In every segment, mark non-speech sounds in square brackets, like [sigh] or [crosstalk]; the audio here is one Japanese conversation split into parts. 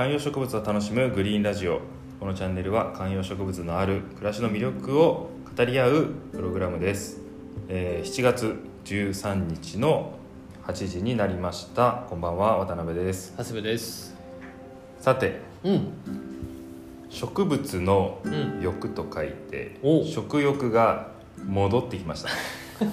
観葉植物を楽しむグリーンラジオ。このチャンネルは観葉植物のある暮らしの魅力を語り合うプログラムです、えー7月13日の8時になりました。こんばんは渡辺です。長谷部です。さてうん。植物のうん。欲と書いて、お食欲が戻ってきました。[laughs]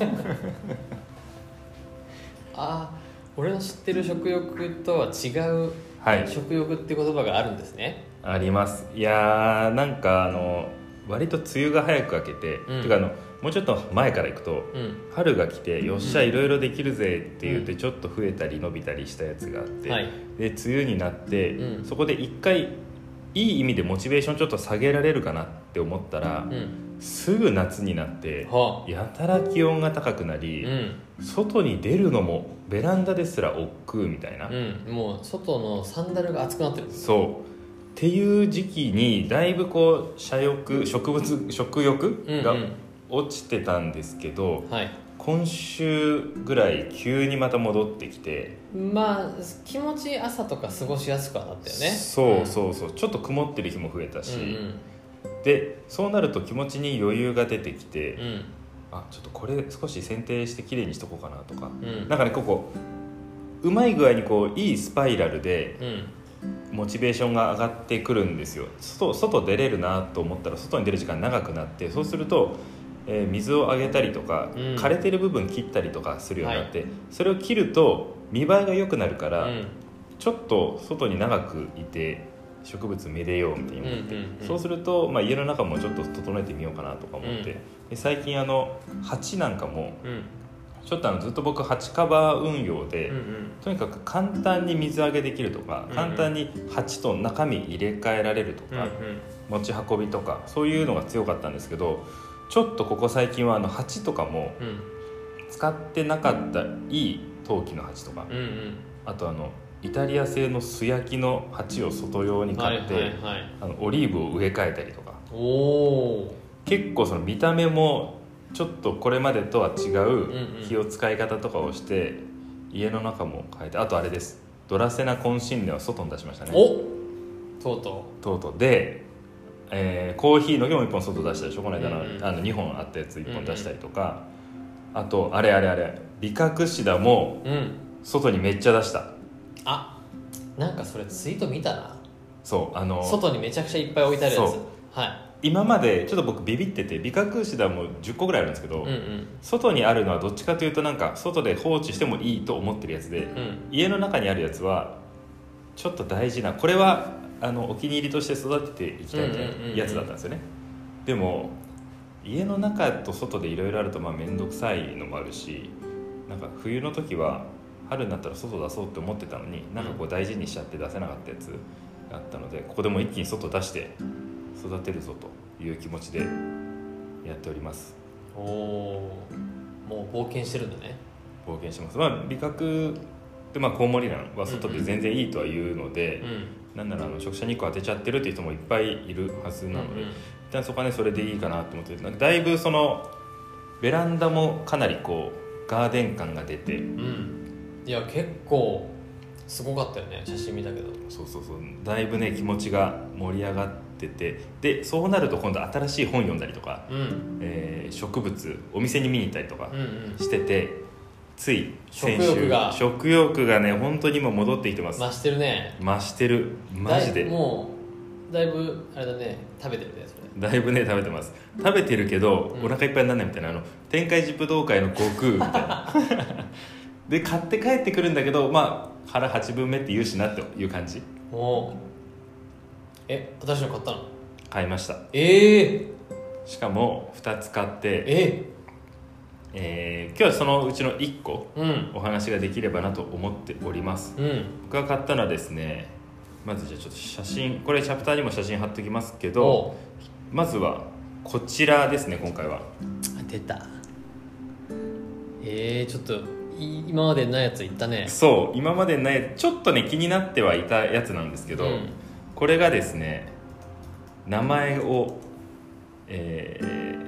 あー俺の知ってる食欲とは違うはい。食欲って言葉があるんですね。あります。いやーなんかあの割と梅雨が早く明けて、うん。てかあのもうちょっと前から行くとうん。春が来てよっしゃいろいろできるぜって言ってちょっと増えたり伸びたりしたやつがあって、はい。で梅雨になって、うん。そこで一回いい意味でモチベーションちょっと下げられるかなって思ったら、うんすぐ夏になってはやたら気温が高くなり、うん。外に出るのもベランダですら億劫みたいな、うん。もう外のサンダルが熱くなってる。そう。っていう時期にだいぶこう射欲植物食欲がうんうん。落ちてたんですけど、はい。今週ぐらい急にまた戻ってきて、まあ気持ち朝とか過ごしやすくはなったよね。そうそうそう。ちょっと曇ってる日も増えたし、うんでそうなると気持ちに余裕が出てきて、うん。あちょっとこれ少し剪定してきれいにしとこうかなとか、うん。なんかねここうまい具合にこういいスパイラルでうん。モチベーションが上がってくるんですよ。外外出れるなと思ったら外に出る時間長くなってそうすると、えー水をあげたりとか、うん。枯れてる部分切ったりとかするようになって、それを切ると見栄えが良くなるから、うん。ちょっと外に長くいて植物めでようみたいに思って、うんうんうん。そうすると、まあ、家の中もちょっと整えてみようかなとか思って、うん。で最近あの鉢なんかもうん。ちょっとあのずっと僕鉢カバー運用で、うんとにかく簡単に水揚げできるとか、うんうん。簡単に鉢と中身入れ替えられるとうんか、持ち運びとかそういうのが強かったんですけどちょっとここ最近はあの鉢とかもうんうん。使ってなかったいい陶器の鉢とか、うんうん。あとあのイタリア製の素焼きの鉢を外用に買って、はいはいはい。あのオリーブを植え替えたりとか。おお結構その見た目もちょっとこれまでとは違んううん。気を使い方とかをして家の中も変えてあとあれです。ドラセナコンシンネを外に出しましたね。おとうととうとうで、えーコーヒーの木も1本外出したでしょ？この間の,、うんうん。あの2本あったやつ1本出したりとか、あとあれあれあれ。ビカクシダもううん。外にめっちゃ出したあなんかそれツイート見たな。そうあの外にめちゃくちゃいっぱい置いてあるやつ。そう。は今までちょっと僕ビビっててビカクシダも10個ぐらいあるんですけど、いうんうん。外にあるのはどっちかというとなんか外で放置してもいいと思ってるやつで、うん家の中にあるやつはちょっと大事なこれはあのお気に入りとして育てていきたいみたいうんうんうんうんなやつだったんですよね。でも家の中と外でいろいろあるとまあ面倒くさいのもあるしなんか冬の時は春になったら外出そうって思ってたのになんかこう大事にしちゃって出せなかったやつがあったのでここでもう一気に外出して育てるぞという気持ちでやっております。おおー。もう冒険してるんだね。冒険してます。まあ美覚でまあコウモリランは外で全然いいとは言うので、うんなんならあの直射日光当てちゃってるっていう人もいっぱいいるはずなので、うんうん。一旦そこはねそれでいいかなと思ってなんかだいぶそのベランダもかなりこうガーデン感が出てうんいや結構すごかったよね写真見たけど。そうそうそう。だいぶね気持ちが盛り上がってて。でそうなると今度新しい本読んだりとか、うん。えー植物お店に見に行ったりとかうんうん。してて、つい先食欲が。食欲がね本当に今戻ってきてます。増してるね。増してる。マジで。もうだいぶあれだね食べてるねそれ。だいぶね食べてます。食べてるけど、うん。お腹いっぱいにならないみたいなあの天界寺武道会の悟空みたいな [laughs] で買って帰ってくるんだけどまあ腹8分目って言うしなっていう感じ。おおえ私の買ったの？買いました。ええしかも2つ買って、ええー今日はそのうちの1個うん。お話ができればなと思っております。うん。僕が買ったのはですねまずじゃあちょっと写真これチャプターにも写真貼っときますけどおまずはこちらですね今回は。あ出た。えー、ちょっとい今までないやついったね。そう今までないちょっとね気になってはいたやつなんですけど、うん。これがですね名前を、えー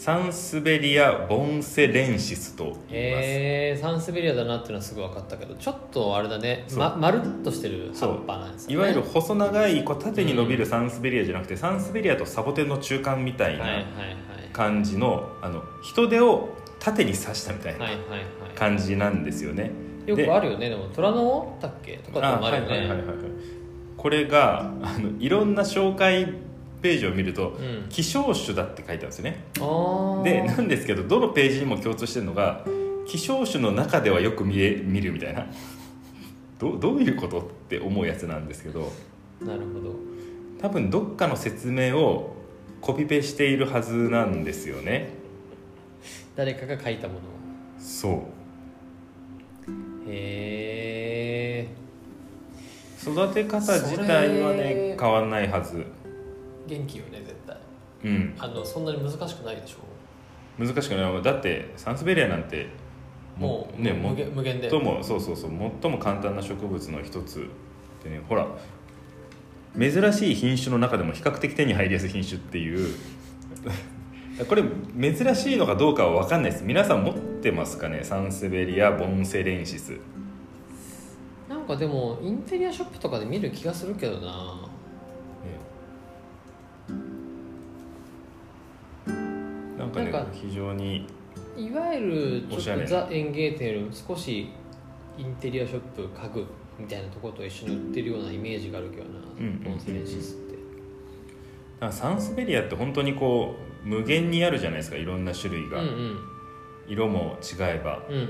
サンスベリア・ボンセレンシスと言います、へえサンスベリアだなっていうのはすぐ分かったけどちょっとあれだね。ままるっとしてる葉っぱなんですよね。いわゆる細長いこう縦に伸びるサンスベリアじゃなくて、サンスベリアとサボテンの中間みたいなはいはい感じの,、あの人手を縦に刺したみたいな。はいはいはいはい感じなんですよね、よでくあるよね。でも虎の尾だっけとかあってもあるよはいはいはいはいねはい。これがあのいろんな紹介ページを見ると、うん。希少種だって書いてあるんですよね。でなんですけどどのページにも共通してるのが希少種の中ではよく見え見るみたいな。どどういうことって思うやつなんですけど。なるほど。多分どっかの説明をコピペしているはずなんですよね。誰かが書いたものそうへえ育て方自体はね変わんないはず。元気よね絶対。うん。あのそんなに難しくないでしょ？難しくない。だってサンスベリアなんてもうね無限無限で。最もそうそうそう最も簡単な植物の一つでねほら珍しい品種の中でも比較的手に入りやすい品種っていう。[laughs] これ珍しいのかどうかは分かんないです。皆さん持ってますかね。サンセベリア・ボンセレンシス。なんかでもインテリアショップとかで見る気がするけどな。なんかねなんか非常にいわゆるちょっとザ・園芸店よりも少しインテリアショップ家具みたいなところと一緒に売ってるようなイメージがあるけどな、うんボンセレンシスって。サンスベリアって本当にこう無限にあるじゃないですか。いろんな種類が、うんうん色も違えば。うんうん。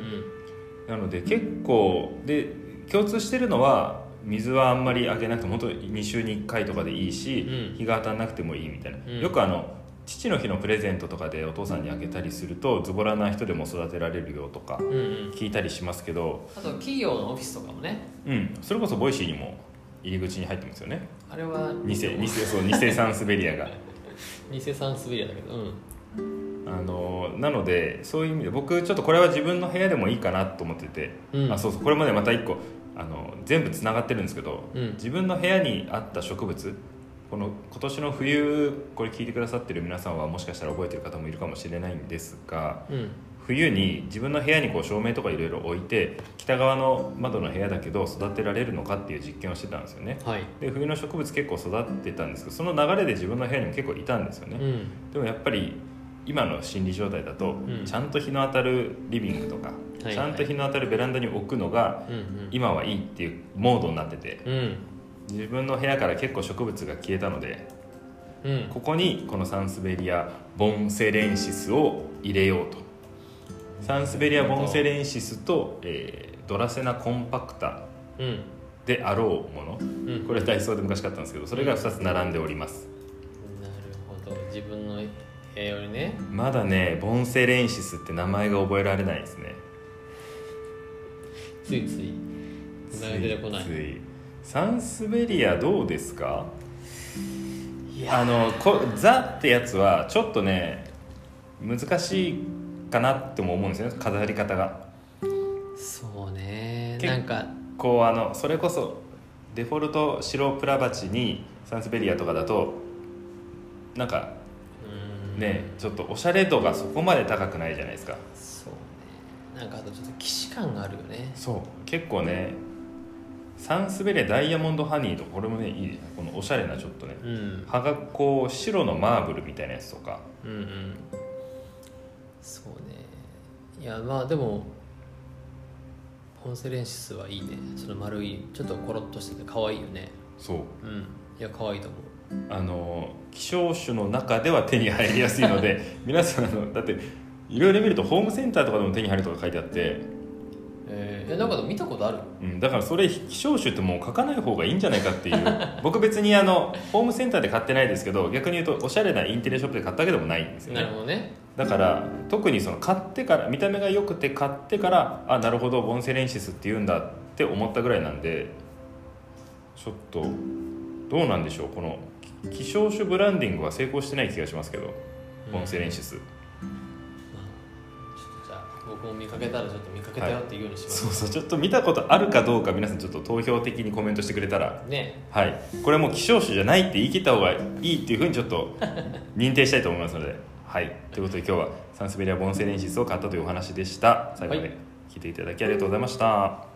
なので結構で共通してるのは水はあんまりあげなくても本当2週に1回とかでいいし、うん。日が当たらなくてもいいみたいな、うん。よくあの父の日のプレゼントとかでお父さんにあげたりするとズボラな人でも育てられるよとかうんうん。聞いたりしますけど、あと企業のオフィスとかもね。うん、それこそ Voicy にも入り口に入ってますよね。あれは偽偽そう偽サンスベリアが。偽サンスベリアだけどうんあのなのでそういう意味で僕ちょっとこれは自分の部屋でもいいかなと思ってて、うん。あそうそうこれまでまた一個あの全部つながってるんですけど、うん。自分の部屋にあった植物この今年の冬これ聞いてくださってる皆さんはもしかしたら覚えてる方もいるかもしれないんですがうん。冬に自分の部屋にこう照明とかいろいろ置いて北側の窓の部屋だけど育てられるのかっていう実験をしてたんですよね。はい。で冬の植物結構育ってたんですけどその流れで自分の部屋にも結構いたんですよね、うん。でもやっぱり今の心理状態だと、ん。ちゃんと日の当たるリビングとか、いはい。ちゃんと日の当たるベランダに置くのがうんうん。今はいいっていうモードになっててうん。自分の部屋から結構植物が消えたのでうん。ここにこのサンスベリア・ボンセレンシスを入れようと。サンスベリア・ボンセレンシスと、えードラセナ・コンパクタうん。であろうもの。うん。これダイソーで昔買ったんですけどそれが2つ並んでおります。なるほど。自分の部屋よりね。まだねボンセレンシスって名前が覚えられないですね。ついつい。名前出てこない。ついつい。サンスベリアどうですか？いやあのこザってやつはちょっとね難しいかなっても思うんですよね。飾り方が。そうね。結なんか。こうあのそれこそデフォルト白プラバチにサンスベリアとかだとなんかうんねちょっとおしゃれ度がそこまで高くないじゃないですか。そうね。なんかあとちょっと既視感があるよね。そう。結構ねサンスベリアダイヤモンドハニーとかこれもねいいね。このおしゃれなちょっとね。うん。葉がこう白のマーブルみたいなやつとか。うんうん。そうね。いやまあでもポンセレンシスはいいね。その丸いちょっとコロッとしてて可愛いよね。そう。うん。いや可愛いと思うあの希少種の中では手に入りやすいので [laughs] 皆さんあのだっていろいろ見るとホームセンターとかでも手に入るとか書いてあって、えー、なんか見たことある。うん、だからそれ希少種ってもう書かない方がいいんじゃないかっていう。[laughs] 僕別にあのホームセンターで買ってないですけど逆に言うとおしゃれなインテリアショップで買ったわけでもないんですよなるねほどね。だから特にその買ってから見た目が良くて買ってからあなるほどボンセレンシスって言うんだって思ったぐらいなんでちょっとどうなんでしょうこの希少種ブランディングは成功してない気がしますけどボンセレンシス、まあちょっとじゃあ僕も見かけたらちょっと見かけたよっていうようにします、そうそうちょっと見たことあるかどうか皆さんちょっと投票的にコメントしてくれたら。ね。はい。これもう希少種じゃないって言い切った方がいいっていうふうにちょっと [laughs] 認定したいと思いますので、はい。ということで今日はサンスベリア・ボンセレンシスを買ったというお話でした。最後まで聞いていただきありがとうございました、